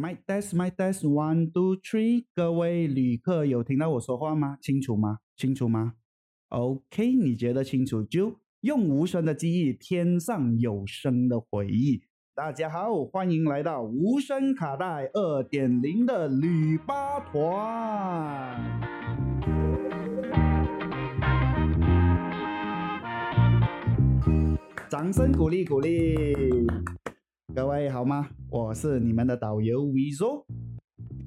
，My desk, my desk. one, two, three。各位旅客有听到我说话吗？清楚吗？清楚吗？OK，你觉得清楚就用无声的记忆添上有声的回忆。大家好，欢迎来到无声卡带二点零的旅巴团。掌声鼓励鼓励，各位好吗？我是你们的导游 Vizo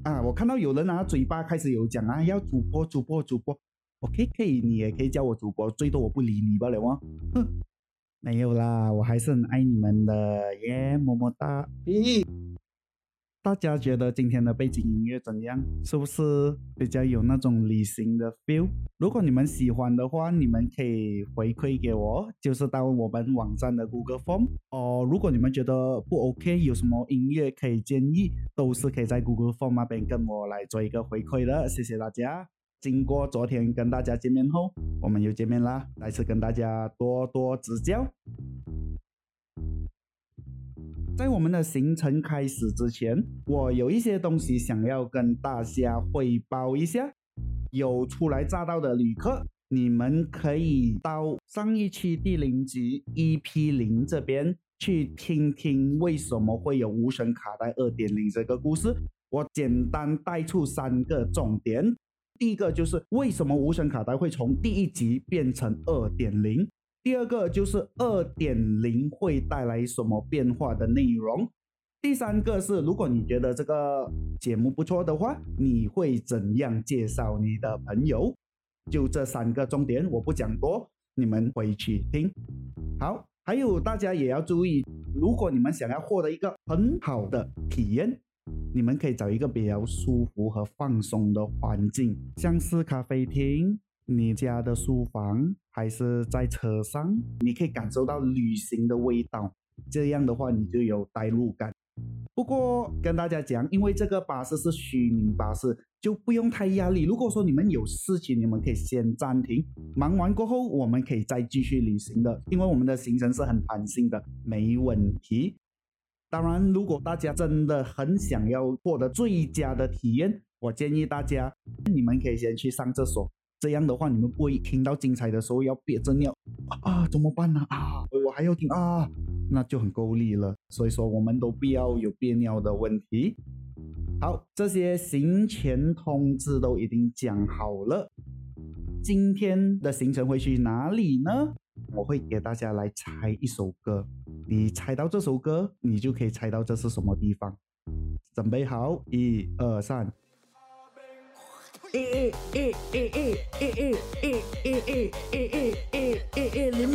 啊，我看到有人啊嘴巴开始有讲啊，要主播主播主播，OK 可以，你也可以叫我主播，最多我不理你罢了哦。哼，没有啦，我还是很爱你们的耶，么么哒。大家觉得今天的背景音乐怎样？是不是比较有那种旅行的 feel？如果你们喜欢的话，你们可以回馈给我，就是到我们网站的 Google Form 哦。如果你们觉得不 OK，有什么音乐可以建议，都是可以在 Google Form 那边跟我来做一个回馈的。谢谢大家。经过昨天跟大家见面后，我们又见面啦，再次跟大家多多指教。在我们的行程开始之前，我有一些东西想要跟大家汇报一下。有初来乍到的旅客，你们可以到上一期第零集 EP 零这边去听听为什么会有无声卡带二点零这个故事。我简单带出三个重点。第一个就是为什么无声卡带会从第一集变成二点零。第二个就是二点零会带来什么变化的内容。第三个是，如果你觉得这个节目不错的话，你会怎样介绍你的朋友？就这三个重点，我不讲多，你们回去听。好，还有大家也要注意，如果你们想要获得一个很好的体验，你们可以找一个比较舒服和放松的环境，像是咖啡厅。你家的书房还是在车上，你可以感受到旅行的味道。这样的话，你就有代入感。不过跟大家讲，因为这个巴士是虚拟巴士，就不用太压力。如果说你们有事情，你们可以先暂停，忙完过后我们可以再继续旅行的。因为我们的行程是很弹性的，没问题。当然，如果大家真的很想要获得最佳的体验，我建议大家，你们可以先去上厕所。这样的话，你们不会听到精彩的时候要憋着尿啊？怎么办呢？啊，我还要听啊，那就很够力了。所以说，我们都不要有憋尿的问题。好，这些行前通知都已经讲好了。今天的行程会去哪里呢？我会给大家来猜一首歌，你猜到这首歌，你就可以猜到这是什么地方。准备好，一二三。林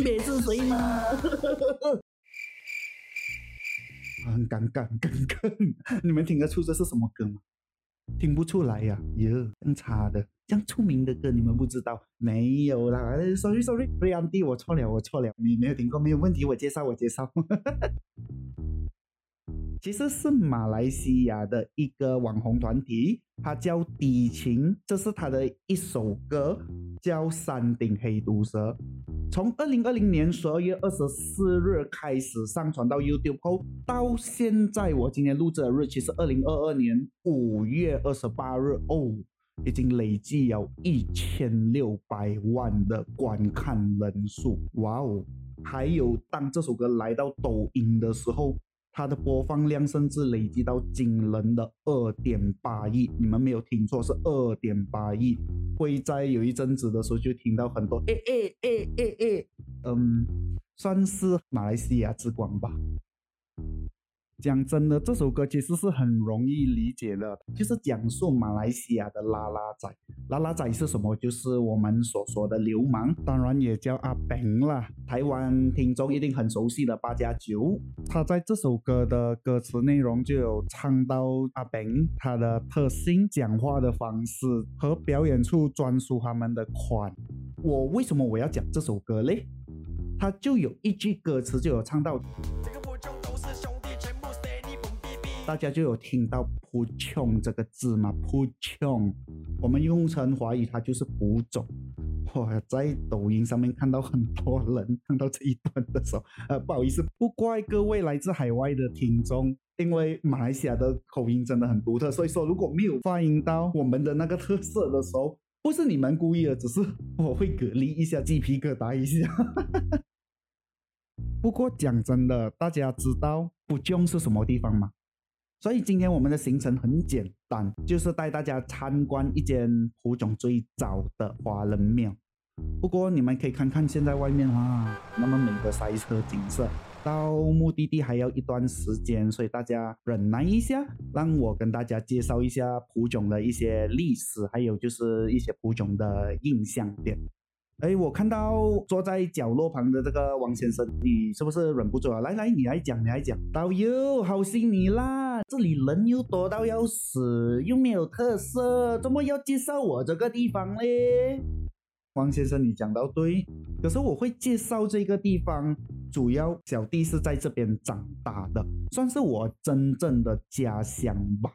北是谁吗？很尴尬，尴尬！你们听得出这是什么歌吗？听不出来呀，哟，更差的，这样出名的歌你们不知道？没有啦，sorry sorry，Brian D，我错了，我错了，你没有听过，没有问题，我介绍，我介绍。其实是马来西亚的一个网红团体，它叫迪琴，这是他的一首歌，叫《山顶黑毒蛇》。从二零二零年十二月二十四日开始上传到 YouTube 后，到现在我今天录制的日期是二零二二年五月二十八日哦，已经累计有一千六百万的观看人数，哇哦！还有当这首歌来到抖音的时候。它的播放量甚至累积到惊人的二点八亿，你们没有听错，是二点八亿。会在有一阵子的时候就听到很多诶诶诶诶诶，嗯，算是马来西亚之光吧。讲真的，这首歌其实是很容易理解的，就是讲述马来西亚的拉拉仔。拉拉仔是什么？就是我们所说的流氓，当然也叫阿 Ben 啦。台湾听众一定很熟悉的八加九，他在这首歌的歌词内容就有唱到阿 Ben 他的特性、讲话的方式和表演出专属他们的款。我为什么我要讲这首歌嘞？他就有一句歌词就有唱到。大家就有听到“扑穷”这个字吗？“扑穷”，我们用成华语，它就是“扑种”。我在抖音上面看到很多人看到这一段的时候，呃，不好意思，不怪各位来自海外的听众，因为马来西亚的口音真的很独特，所以说如果没有发音到我们的那个特色的时候，不是你们故意的，只是我会隔离一下，鸡皮疙瘩一下。不过讲真的，大家知道普种是什么地方吗？所以今天我们的行程很简单，就是带大家参观一间普种最早的华人庙。不过你们可以看看现在外面啊，那么美的赛车景色，到目的地还要一段时间，所以大家忍耐一下，让我跟大家介绍一下蒲种的一些历史，还有就是一些蒲种的印象点。哎，我看到坐在角落旁的这个王先生，你是不是忍不住啊？来来，你来讲，你来讲。导游，好心你啦，这里人又多到要死，又没有特色，怎么要介绍我这个地方嘞？王先生，你讲到对，可是我会介绍这个地方，主要小弟是在这边长大的，算是我真正的家乡吧。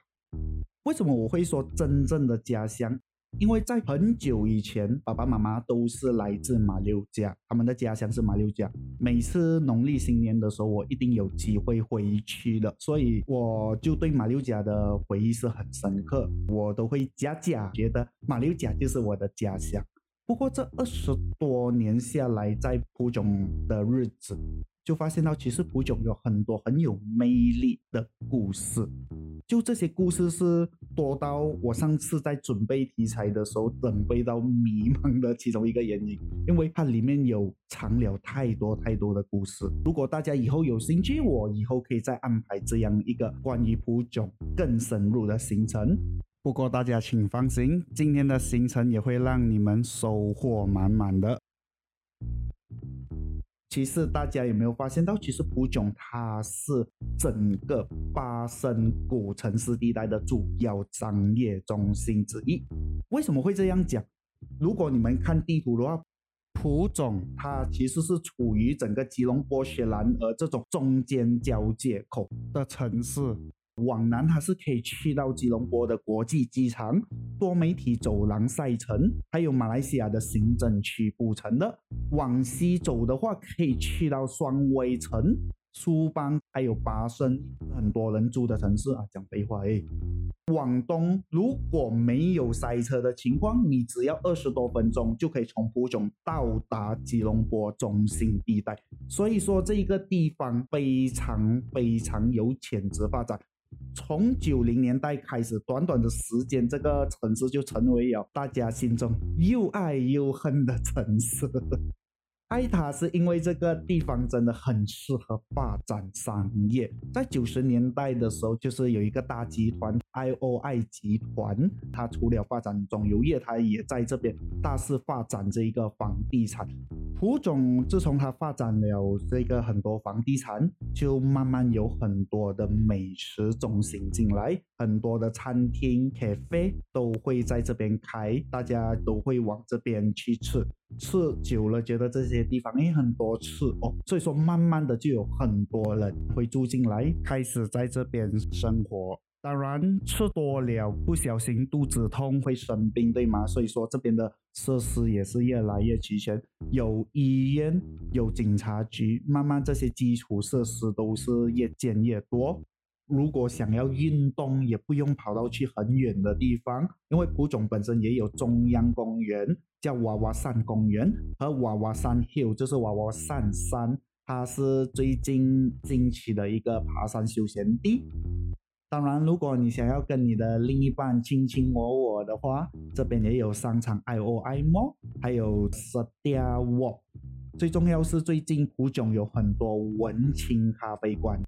为什么我会说真正的家乡？因为在很久以前，爸爸妈妈都是来自马六甲，他们的家乡是马六甲。每次农历新年的时候，我一定有机会回去的，所以我就对马六甲的回忆是很深刻。我都会假假觉得马六甲就是我的家乡。不过这二十多年下来，在蒲种的日子。就发现到，其实蒲种有很多很有魅力的故事，就这些故事是多到我上次在准备题材的时候，准备到迷茫的其中一个原因，因为它里面有藏了太多太多的故事。如果大家以后有兴趣，我以后可以再安排这样一个关于普种更深入的行程。不过大家请放心，今天的行程也会让你们收获满满的。其实大家有没有发现到，其实蒲种它是整个巴生古城市地带的主要商业中心之一。为什么会这样讲？如果你们看地图的话，蒲种它其实是处于整个吉隆坡、雪兰莪这种中间交界口的城市。往南它是可以去到吉隆坡的国际机场、多媒体走廊赛城，还有马来西亚的行政区布城的。往西走的话，可以去到双威城、苏邦，还有巴生，很多人住的城市啊。讲废话诶。往东如果没有塞车的情况，你只要二十多分钟就可以从蒲种到达吉隆坡中心地带。所以说这个地方非常非常有潜质发展。从九零年代开始，短短的时间，这个城市就成为了大家心中又爱又恨的城市。爱塔是因为这个地方真的很适合发展商业。在九十年代的时候，就是有一个大集团 IOI 集团，它除了发展中油业，它也在这边大肆发展这一个房地产。胡总自从他发展了这个很多房地产，就慢慢有很多的美食中心进来，很多的餐厅、咖啡都会在这边开，大家都会往这边去吃。吃久了，觉得这些地方因为很多吃哦，所以说慢慢的就有很多人会住进来，开始在这边生活。当然，吃多了不小心肚子痛会生病，对吗？所以说这边的设施也是越来越齐全，有医院，有警察局，慢慢这些基础设施都是越建越多。如果想要运动，也不用跑到去很远的地方，因为蒲总本身也有中央公园，叫娃娃山公园和娃娃山 hill，就是娃娃山山，它是最近兴起的一个爬山休闲地。当然，如果你想要跟你的另一半卿卿我我的话，这边也有商场 I O I M，还有 Sedia Walk。最重要是最近蒲总有很多文青咖啡馆。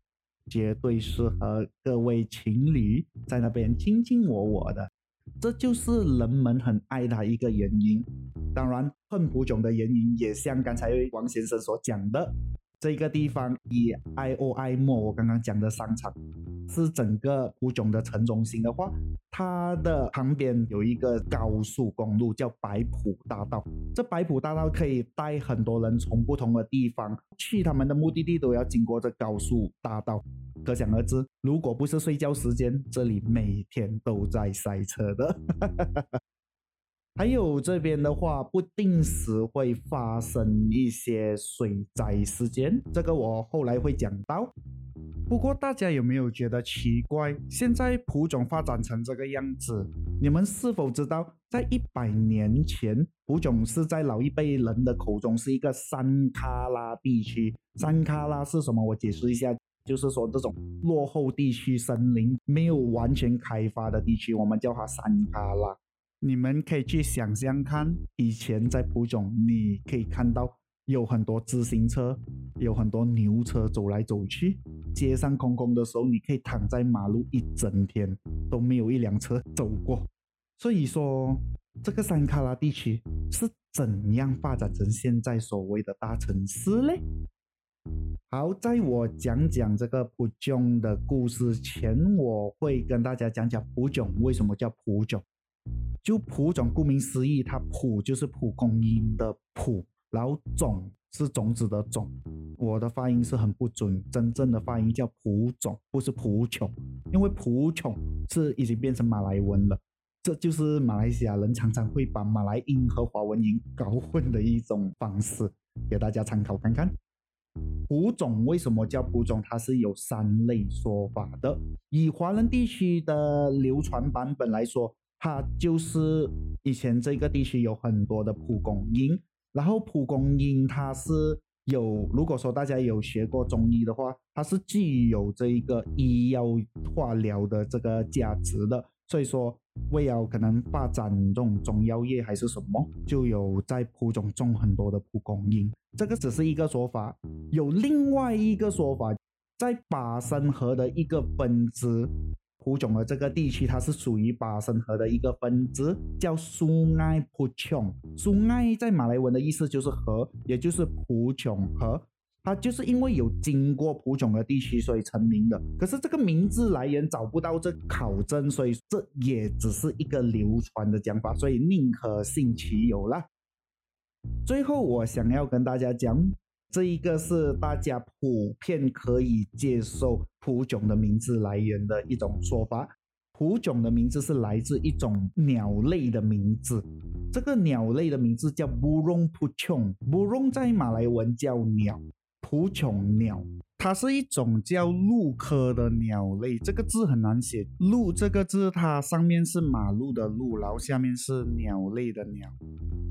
绝对适合各位情侣在那边卿卿我我的，这就是人们很爱他一个原因。当然，困苦种的原因也像刚才王先生所讲的。这个地方以 I O I 莫我刚刚讲的商场是整个蒲种的城中心的话，它的旁边有一个高速公路叫白浦大道。这白浦大道可以带很多人从不同的地方去他们的目的地，都要经过这高速大道。可想而知，如果不是睡觉时间，这里每天都在塞车的。还有这边的话，不定时会发生一些水灾事件，这个我后来会讲到。不过大家有没有觉得奇怪？现在蒲种发展成这个样子，你们是否知道，在一百年前，蒲种是在老一辈人的口中是一个山卡拉地区。山卡拉是什么？我解释一下，就是说这种落后地区、森林没有完全开发的地区，我们叫它山卡拉。你们可以去想象看，以前在蒲种，你可以看到。有很多自行车，有很多牛车走来走去，街上空空的时候，你可以躺在马路一整天都没有一辆车走过。所以说，这个山卡拉地区是怎样发展成现在所谓的大城市嘞？好，在我讲讲这个蒲种的故事前，我会跟大家讲讲蒲种为什么叫蒲种。就蒲种，顾名思义，它蒲就是蒲公英的蒲。然后种是种子的种，我的发音是很不准，真正的发音叫蒲种，不是蒲琼，因为蒲琼是已经变成马来文了，这就是马来西亚人常常会把马来音和华文音搞混的一种方式，给大家参考看看。蒲种为什么叫蒲种？它是有三类说法的。以华人地区的流传版本来说，它就是以前这个地区有很多的蒲公英。然后蒲公英它是有，如果说大家有学过中医的话，它是具有这一个医药化疗的这个价值的。所以说，为了可能发展这种中药业还是什么，就有在蒲中种很多的蒲公英。这个只是一个说法，有另外一个说法，在巴生河的一个分支。蒲种的这个地区，它是属于巴生河的一个分支，叫苏埃蒲琼。苏埃在马来文的意思就是河，也就是蒲琼河。它就是因为有经过蒲种的地区，所以成名的。可是这个名字来源找不到这考证，所以这也只是一个流传的讲法，所以宁可信其有啦。最后，我想要跟大家讲。这一个是大家普遍可以接受蒲种的名字来源的一种说法。蒲种的名字是来自一种鸟类的名字，这个鸟类的名字叫 burung pucung。burung 在马来文叫鸟，蒲种鸟，它是一种叫鹿科的鸟类。这个字很难写，鹿这个字它上面是马路的路，然后下面是鸟类的鸟。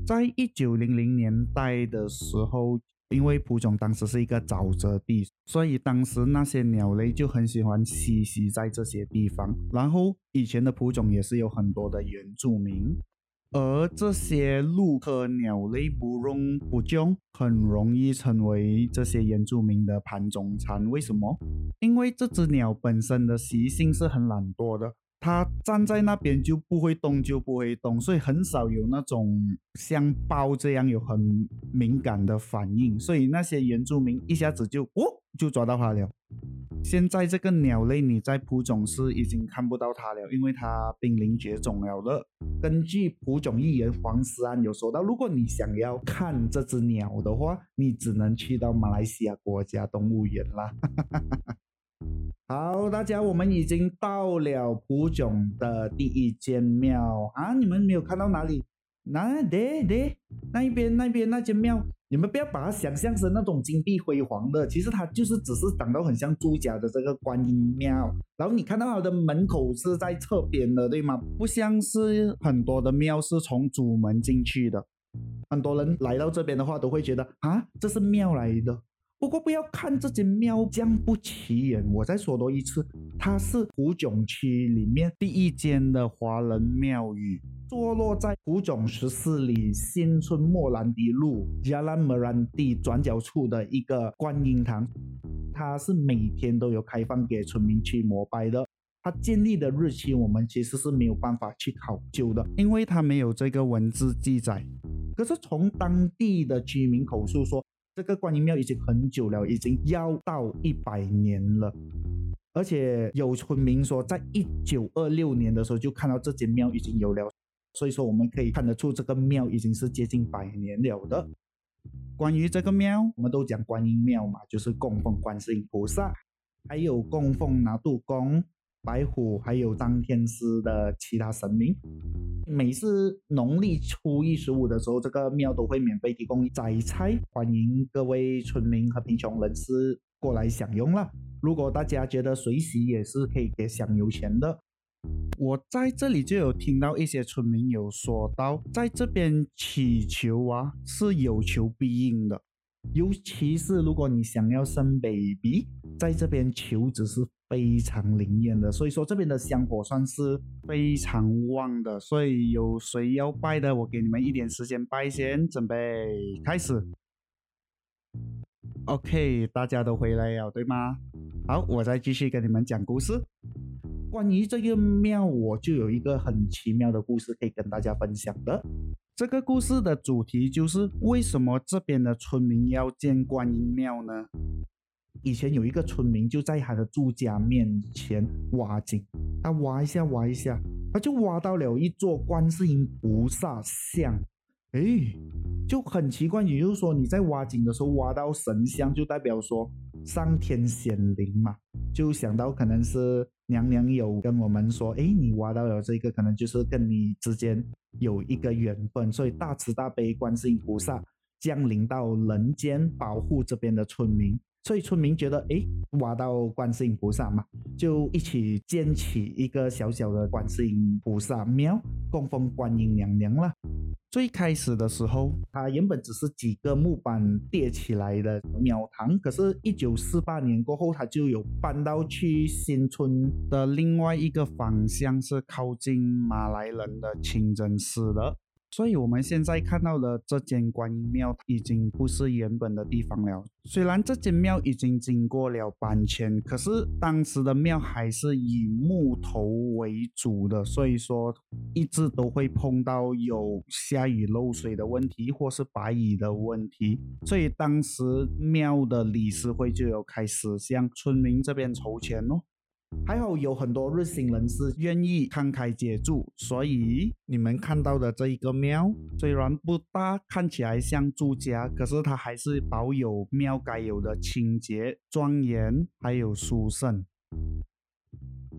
在一九零零年代的时候。因为蒲种当时是一个沼泽地，所以当时那些鸟类就很喜欢栖息在这些地方。然后以前的蒲种也是有很多的原住民，而这些鹿科鸟类不容不种，很容易成为这些原住民的盘中餐。为什么？因为这只鸟本身的习性是很懒惰的。它站在那边就不会动，就不会动，所以很少有那种像包这样有很敏感的反应。所以那些原住民一下子就哦，就抓到它了。现在这个鸟类你在蒲种是已经看不到它了，因为它濒临绝种了的。根据蒲种艺人黄思安有说到，如果你想要看这只鸟的话，你只能去到马来西亚国家动物园啦。好，大家，我们已经到了蒲炯的第一间庙啊！你们没有看到哪里？那对对，那一边那边那间庙，你们不要把它想象成那种金碧辉煌的，其实它就是只是长得很像猪甲的这个观音庙。然后你看到它的门口是在侧边的，对吗？不像是很多的庙是从主门进去的。很多人来到这边的话，都会觉得啊，这是庙来的。不过不要看这间庙这样不起眼，我再说多一次，它是蒲种区里面第一间的华人庙宇，坐落在蒲种十四里新村莫兰迪路加兰莫兰蒂转角处的一个观音堂，它是每天都有开放给村民去膜拜的。它建立的日期我们其实是没有办法去考究的，因为它没有这个文字记载。可是从当地的居民口述说。这个观音庙已经很久了，已经要到一百年了。而且有村民说，在一九二六年的时候就看到这间庙已经有了，所以说我们可以看得出这个庙已经是接近百年了的。关于这个庙，我们都讲观音庙嘛，就是供奉观世音菩萨，还有供奉拿度公。白虎还有张天师的其他神明，每次农历初一十五的时候，这个庙都会免费提供斋菜，欢迎各位村民和贫穷人士过来享用了。如果大家觉得水洗也是可以给香油钱的，我在这里就有听到一些村民有说到，在这边祈求啊是有求必应的，尤其是如果你想要生 baby，在这边求子是非常灵验的，所以说这边的香火算是非常旺的，所以有谁要拜的，我给你们一点时间拜先，准备开始。OK，大家都回来了，对吗？好，我再继续跟你们讲故事。关于这个庙，我就有一个很奇妙的故事可以跟大家分享的。这个故事的主题就是为什么这边的村民要建观音庙呢？以前有一个村民就在他的住家面前挖井，他挖一下挖一下，他就挖到了一座观世音菩萨像。哎，就很奇怪，也就是说你在挖井的时候挖到神像，就代表说上天显灵嘛，就想到可能是娘娘有跟我们说，哎，你挖到了这个，可能就是跟你之间有一个缘分，所以大慈大悲观世音菩萨降临到人间，保护这边的村民。所以村民觉得，哎，挖到观世音菩萨嘛，就一起建起一个小小的观世音菩萨庙，供奉观音娘娘了。最开始的时候，它原本只是几个木板叠起来的庙堂，可是，一九四八年过后，它就有搬到去新村的另外一个方向，是靠近马来人的清真寺的。所以，我们现在看到的这间观音庙已经不是原本的地方了。虽然这间庙已经经过了搬迁，可是当时的庙还是以木头为主的，所以说一直都会碰到有下雨漏水的问题，或是白蚁的问题。所以当时庙的理事会就有开始向村民这边筹钱哦。还好有很多热心人士愿意慷慨解助，所以你们看到的这一个庙虽然不大，看起来像住家，可是它还是保有庙该有的清洁、庄严，还有殊胜。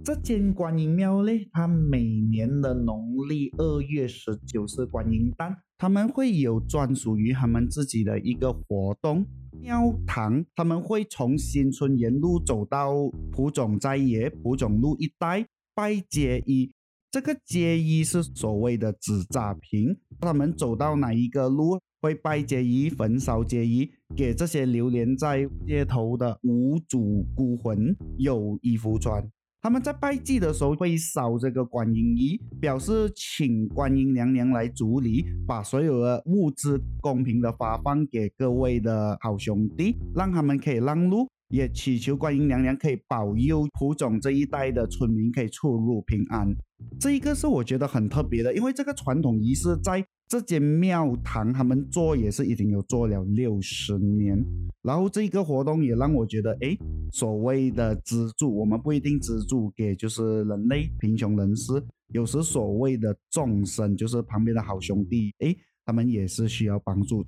这间观音庙呢，它每年的农历二月十九是观音诞，他们会有专属于他们自己的一个活动。庙堂他们会从新村沿路走到蒲总斋爷蒲总路一带拜街衣，这个街衣是所谓的纸扎坪。他们走到哪一个路会拜街衣、焚烧街衣，给这些流连在街头的无主孤魂有衣服穿。他们在拜祭的时候会烧这个观音衣，表示请观音娘娘来主理，把所有的物资公平的发放给各位的好兄弟，让他们可以让路，也祈求观音娘娘可以保佑蒲种这一带的村民可以出入平安。这一个是我觉得很特别的，因为这个传统仪式在。这间庙堂他们做也是已经有做了六十年，然后这个活动也让我觉得，哎，所谓的资助，我们不一定资助给就是人类贫穷人士，有时所谓的众生，就是旁边的好兄弟，哎，他们也是需要帮助，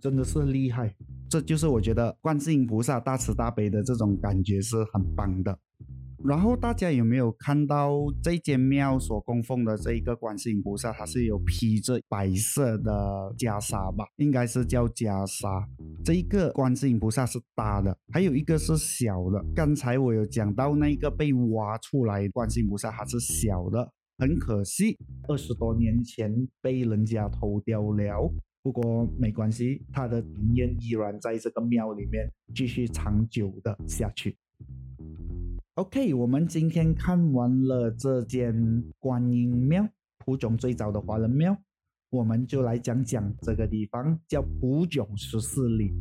真的是厉害，这就是我觉得观世音菩萨大慈大悲的这种感觉是很棒的。然后大家有没有看到这间庙所供奉的这一个观世音菩萨？它是有披着白色的袈裟吧？应该是叫袈裟。这一个观世音菩萨是大的，还有一个是小的。刚才我有讲到那个被挖出来观世音菩萨，它是小的，很可惜，二十多年前被人家偷掉了。不过没关系，它的灵验依然在这个庙里面继续长久的下去。OK，我们今天看完了这间观音庙，普种最早的华人庙，我们就来讲讲这个地方，叫普种十四里。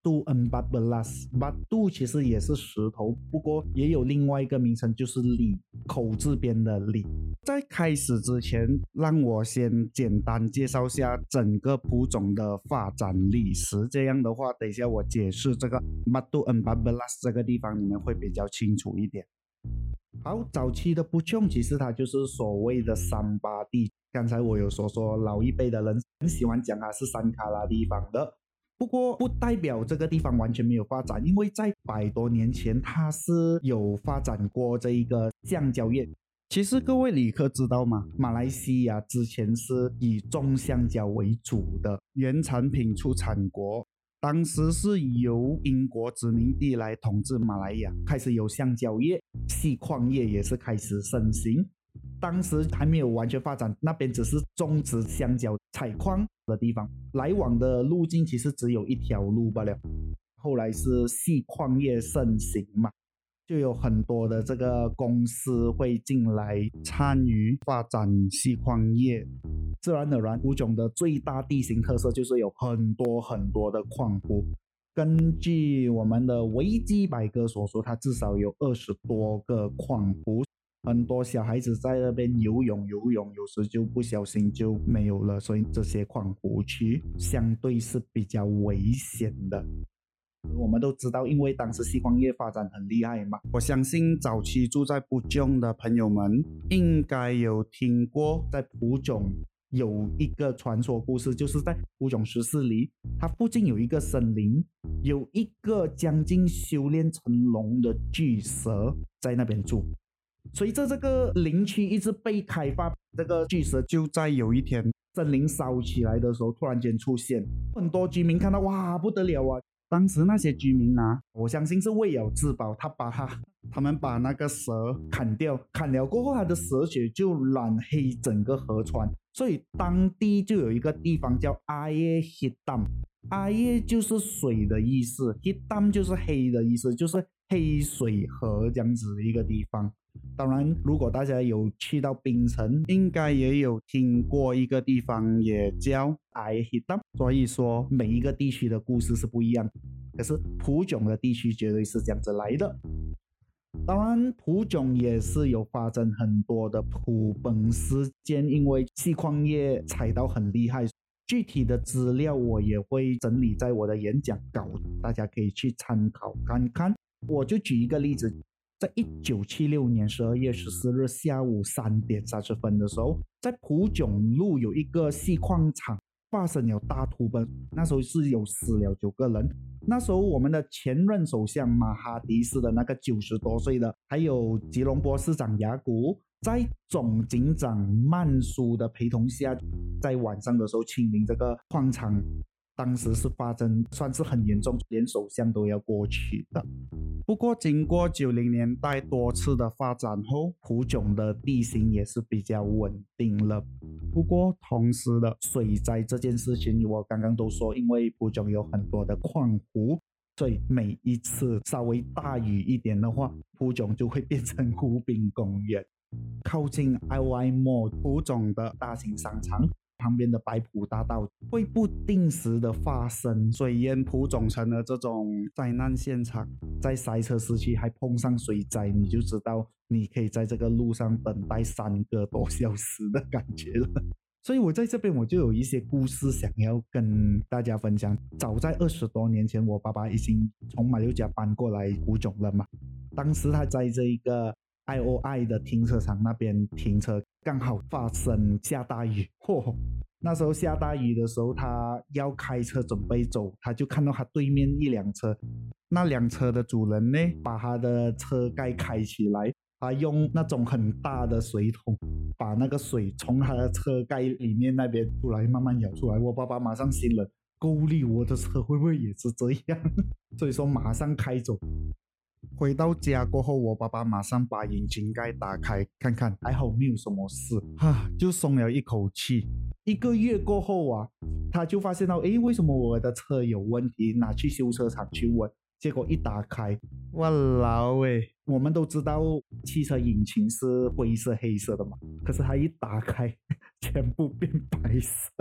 杜恩巴布拉斯，巴杜其实也是石头，不过也有另外一个名称，就是里口字边的里。在开始之前，让我先简单介绍下整个蒲种的发展历史。这样的话，等一下我解释这个巴杜恩巴布拉斯这个地方，你们会比较清楚一点。好，早期的蒲种其实它就是所谓的三巴地。刚才我有说说，老一辈的人很喜欢讲它是山卡拉地方的。不过不代表这个地方完全没有发展，因为在百多年前它是有发展过这一个橡胶业。其实各位旅客知道吗？马来西亚之前是以种橡胶为主的原产品出产国，当时是由英国殖民地来统治马来亚，开始有橡胶业、细矿业也是开始盛行。当时还没有完全发展，那边只是种植香蕉、采矿的地方，来往的路径其实只有一条路罢了。后来是细矿业盛行嘛，就有很多的这个公司会进来参与发展细矿业。自然而然，湖种的最大地形特色就是有很多很多的矿湖。根据我们的维基百科所说，它至少有二十多个矿湖。很多小孩子在那边游泳，游泳有时就不小心就没有了，所以这些矿湖区相对是比较危险的。我们都知道，因为当时锡矿业发展很厉害嘛。我相信早期住在普种的朋友们应该有听过，在普种有一个传说故事，就是在普种十四里，它附近有一个森林，有一个将近修炼成龙的巨蛇在那边住。随着这个林区一直被开发，这个巨蛇就在有一天森林烧起来的时候突然间出现，很多居民看到哇不得了啊！当时那些居民啊，我相信是为了自保，他把他他们把那个蛇砍掉，砍了过后，他的蛇血就染黑整个河川，所以当地就有一个地方叫阿耶黑淡，阿耶就是水的意思，黑淡就是黑的意思，就是黑水河这样子的一个地方。当然，如果大家有去到槟城，应该也有听过一个地方也叫 I h i t 所以说每一个地区的故事是不一样。可是普炯的地区绝对是这样子来的。当然，普炯也是有发生很多的普本事件，因为细矿业采到很厉害。具体的资料我也会整理在我的演讲稿，大家可以去参考看看。我就举一个例子。在一九七六年十二月十四日下午三点三十分的时候，在普囧路有一个锡矿厂发生了大土崩，那时候是有死了九个人。那时候我们的前任首相马哈迪斯的那个九十多岁的，还有吉隆坡市长雅古，在总警长曼苏的陪同下，在晚上的时候清理这个矿场。当时是发生算是很严重，连首相都要过去的。不过经过九零年代多次的发展后，普囧的地形也是比较稳定了。不过同时的水灾这件事情，我刚刚都说，因为普囧有很多的矿湖，所以每一次稍微大雨一点的话，普囧就会变成湖滨公园。靠近 I Y Mall 普囧的大型商场。旁边的白浦大道会不定时的发生水淹浦总成了这种灾难现场，在塞车时期还碰上水灾，你就知道你可以在这个路上等待三个多小时的感觉了。所以我在这边我就有一些故事想要跟大家分享。早在二十多年前，我爸爸已经从马六甲搬过来古种了嘛，当时他在这一个。I O I 的停车场那边停车，刚好发生下大雨。嚯！那时候下大雨的时候，他要开车准备走，他就看到他对面一辆车，那辆车的主人呢，把他的车盖开起来，他用那种很大的水桶，把那个水从他的车盖里面那边出来，慢慢舀出来。我爸爸马上心冷，够力，我的车会不会也是这样？所以说马上开走。回到家过后，我爸爸马上把引擎盖打开，看看还好没有什么事，哈，就松了一口气。一个月过后啊，他就发现到，诶，为什么我的车有问题？拿去修车厂去问，结果一打开，哇老诶，我们都知道汽车引擎是灰色、黑色的嘛，可是它一打开，全部变白色，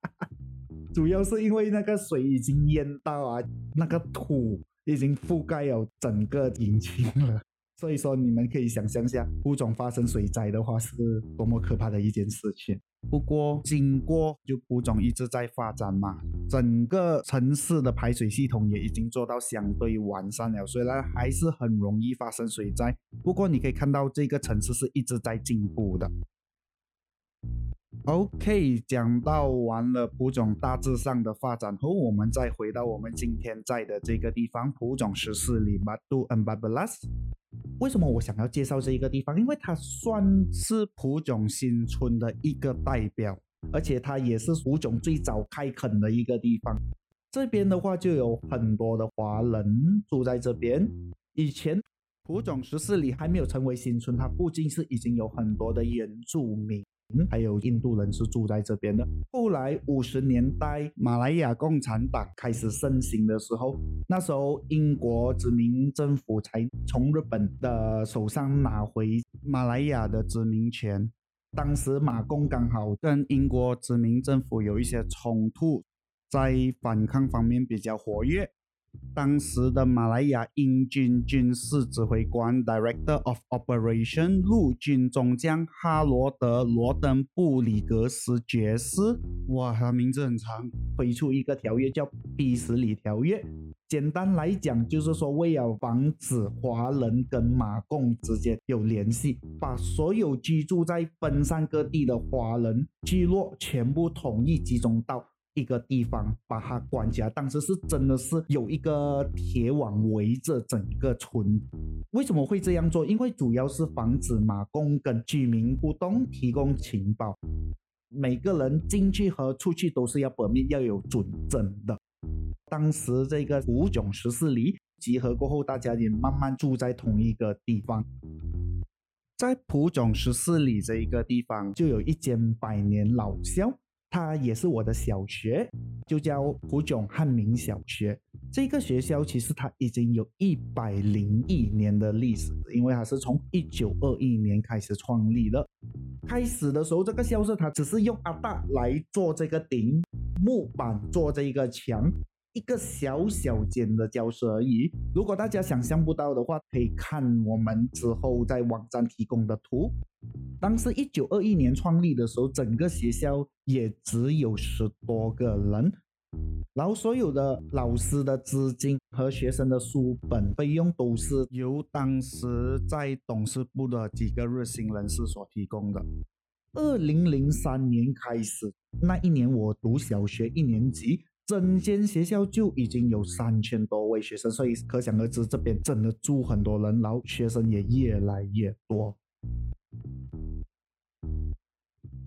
主要是因为那个水已经淹到啊，那个土。已经覆盖了整个引擎了，所以说你们可以想象下，物种发生水灾的话是多么可怕的一件事情。不过经过就物种一直在发展嘛，整个城市的排水系统也已经做到相对完善了，虽然还是很容易发生水灾，不过你可以看到这个城市是一直在进步的。OK，讲到完了蒲种大致上的发展后，我们再回到我们今天在的这个地方——蒲种十四里马杜恩巴布拉斯。为什么我想要介绍这一个地方？因为它算是蒲种新村的一个代表，而且它也是蒲种最早开垦的一个地方。这边的话就有很多的华人住在这边。以前蒲种十四里还没有成为新村，它附近是已经有很多的原住民。还有印度人是住在这边的。后来五十年代，马来亚共产党开始盛行的时候，那时候英国殖民政府才从日本的手上拿回马来亚的殖民权。当时马共刚好跟英国殖民政府有一些冲突，在反抗方面比较活跃。当时的马来亚英军军事指挥官 （Director of Operation） 陆军中将哈罗德·罗登布里格斯爵士，哇，他名字很长，推出一个条约叫《比什里条约》。简单来讲，就是说为了防止华人跟马共之间有联系，把所有居住在分散各地的华人聚落全部统一集中到。一个地方把它关起来，当时是真的是有一个铁网围着整个村。为什么会这样做？因为主要是防止马共跟居民互动，提供情报。每个人进去和出去都是要本命要有准证的。当时这个五种十四里集合过后，大家也慢慢住在同一个地方。在蒲总十四里这一个地方，就有一间百年老校。它也是我的小学，就叫蒲种汉民小学。这个学校其实它已经有一百零一年的历史，因为它是从一九二一年开始创立的。开始的时候，这个校舍它只是用阿大来做这个顶，木板做这一个墙。一个小小间的教室而已。如果大家想象不到的话，可以看我们之后在网站提供的图。当时一九二一年创立的时候，整个学校也只有十多个人，然后所有的老师的资金和学生的书本费用都是由当时在董事部的几个热心人士所提供的。二零零三年开始，那一年我读小学一年级。整间学校就已经有三千多位学生，所以可想而知，这边真的住很多人，然后学生也越来越多。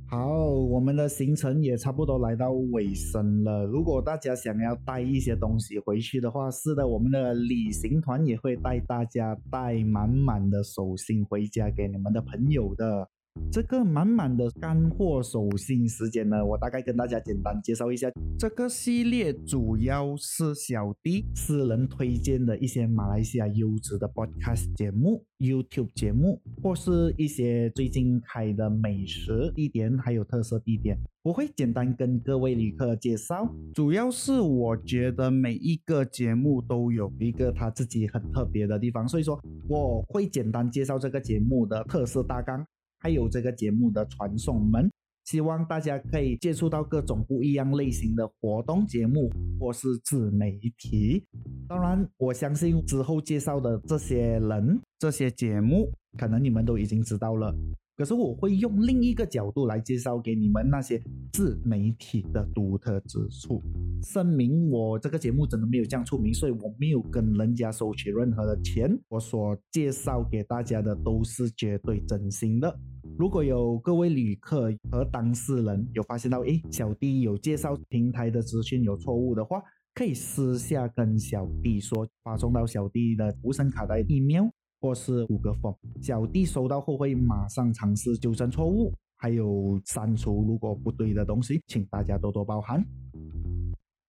好，我们的行程也差不多来到尾声了。如果大家想要带一些东西回去的话，是的，我们的旅行团也会带大家带满满的手信回家给你们的朋友的。这个满满的干货手信时间呢，我大概跟大家简单介绍一下。这个系列主要是小弟私人推荐的一些马来西亚优质的 podcast 节目、YouTube 节目，或是一些最近开的美食地点，还有特色地点，我会简单跟各位旅客介绍。主要是我觉得每一个节目都有一个他自己很特别的地方，所以说我会简单介绍这个节目的特色大纲。还有这个节目的传送门，希望大家可以接触到各种不一样类型的活动节目或是自媒体。当然，我相信之后介绍的这些人、这些节目，可能你们都已经知道了。可是我会用另一个角度来介绍给你们那些自媒体的独特之处。声明，我这个节目真的没有这样出名，所以我没有跟人家收取任何的钱。我所介绍给大家的都是绝对真心的。如果有各位旅客和当事人有发现到，诶，小弟有介绍平台的资讯有错误的话，可以私下跟小弟说，发送到小弟的无声卡带 email。或是五个缝，小弟收到后会马上尝试纠正错误，还有删除如果不对的东西，请大家多多包涵。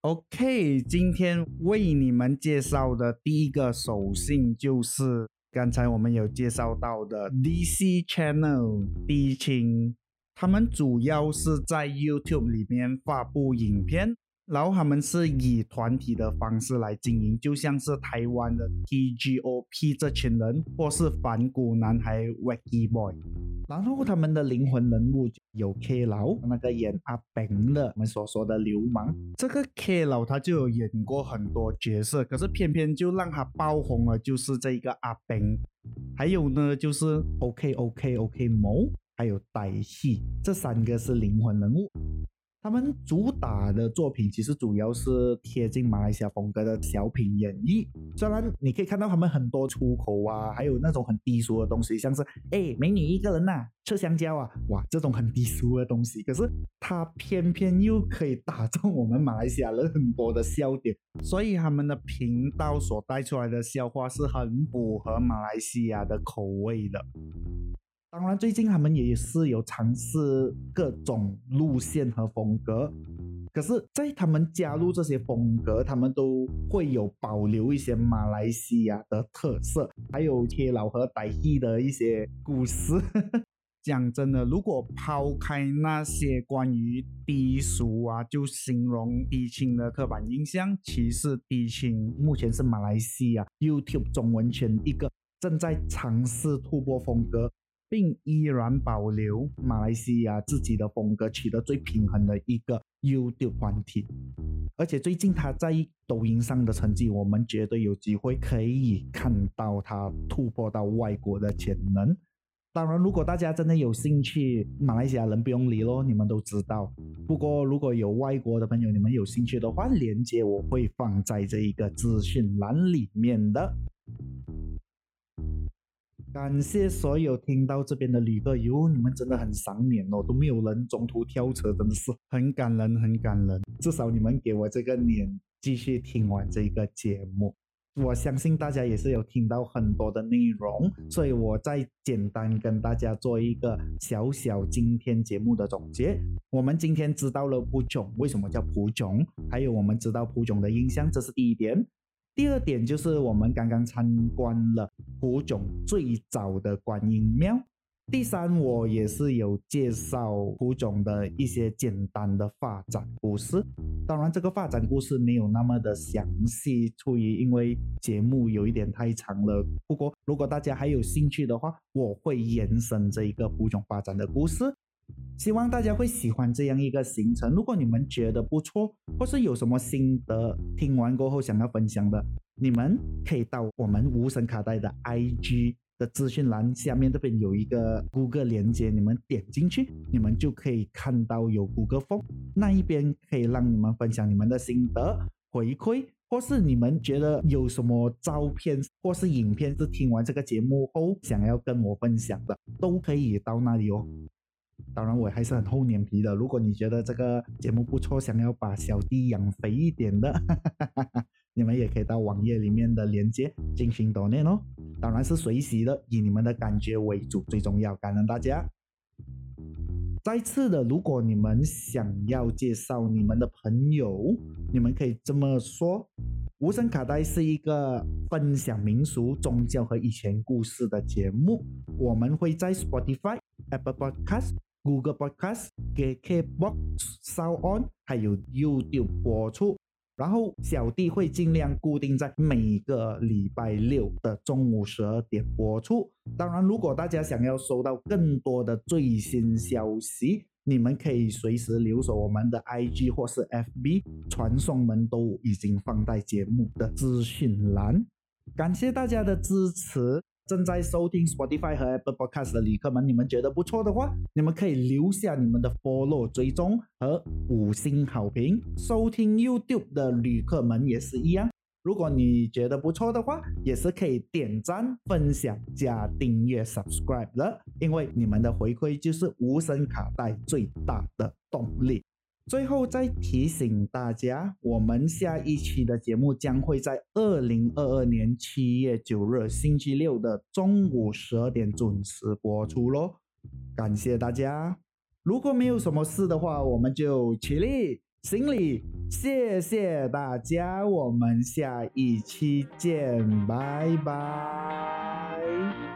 OK，今天为你们介绍的第一个手信就是刚才我们有介绍到的 DC Channel 低清，他们主要是在 YouTube 里面发布影片。然后他们是以团体的方式来经营，就像是台湾的 TGOP 这群人，或是反骨男孩 Wacky Boy。然后他们的灵魂人物有 K 老，那个演阿炳的，我们所说的流氓。这个 K 老他就有演过很多角色，可是偏偏就让他爆红了，就是这个阿炳。还有呢，就是 OK OK OK 某，还有歹戏，这三个是灵魂人物。他们主打的作品其实主要是贴近马来西亚风格的小品演绎，虽然你可以看到他们很多出口啊，还有那种很低俗的东西，像是哎美女一个人呐吃香蕉啊，哇这种很低俗的东西，可是他偏偏又可以打中我们马来西亚人很多的笑点，所以他们的频道所带出来的笑话是很符合马来西亚的口味的。当然，最近他们也是有尝试各种路线和风格，可是，在他们加入这些风格，他们都会有保留一些马来西亚的特色，还有贴老和傣戏的一些故事。讲真的，如果抛开那些关于低俗啊，就形容低清的刻板印象，其实低清目前是马来西亚 YouTube 中文圈一个正在尝试突破风格。并依然保留马来西亚自己的风格，取得最平衡的一个 YouTube 团体。而且最近他在抖音上的成绩，我们绝对有机会可以看到他突破到外国的潜能。当然，如果大家真的有兴趣，马来西亚人不用理咯，你们都知道。不过如果有外国的朋友，你们有兴趣的话，链接我会放在这一个资讯栏里面的。感谢所有听到这边的旅客哟，你们真的很赏脸哦，都没有人中途跳车，真的是很感人，很感人。至少你们给我这个脸，继续听完这个节目。我相信大家也是有听到很多的内容，所以我再简单跟大家做一个小小今天节目的总结。我们今天知道了蒲囧为什么叫蒲囧，还有我们知道蒲囧的印象，这是第一点。第二点就是我们刚刚参观了普囧最早的观音庙。第三，我也是有介绍普囧的一些简单的发展故事。当然，这个发展故事没有那么的详细，出于因为节目有一点太长了。不过，如果大家还有兴趣的话，我会延伸这一个普囧发展的故事。希望大家会喜欢这样一个行程。如果你们觉得不错，或是有什么心得，听完过后想要分享的，你们可以到我们无声卡带的 IG 的资讯栏下面这边有一个 Google 连接，你们点进去，你们就可以看到有 Google Form，那一边可以让你们分享你们的心得回馈，或是你们觉得有什么照片或是影片是听完这个节目后想要跟我分享的，都可以到那里哦。当然，我还是很厚脸皮的。如果你觉得这个节目不错，想要把小弟养肥一点的，你们也可以到网页里面的链接进行锻炼哦。当然是随喜的，以你们的感觉为主，最重要。感恩大家。再次的，如果你们想要介绍你们的朋友，你们可以这么说：无声卡带是一个分享民俗、宗教和以前故事的节目。我们会在 Spotify、Apple Podcast。Google Podcast、KKBox、Sound On，还有 YouTube 播出。然后小弟会尽量固定在每个礼拜六的中午十二点播出。当然，如果大家想要收到更多的最新消息，你们可以随时留守我们的 IG 或是 FB，传送门都已经放在节目的资讯栏。感谢大家的支持。正在收听 Spotify 和 Apple Podcast 的旅客们，你们觉得不错的话，你们可以留下你们的 follow 追踪和五星好评。收听 YouTube 的旅客们也是一样，如果你觉得不错的话，也是可以点赞、分享、加订阅 subscribe 的，因为你们的回馈就是无声卡带最大的动力。最后再提醒大家，我们下一期的节目将会在二零二二年七月九日星期六的中午十二点准时播出喽。感谢大家，如果没有什么事的话，我们就起立行礼，谢谢大家，我们下一期见，拜拜。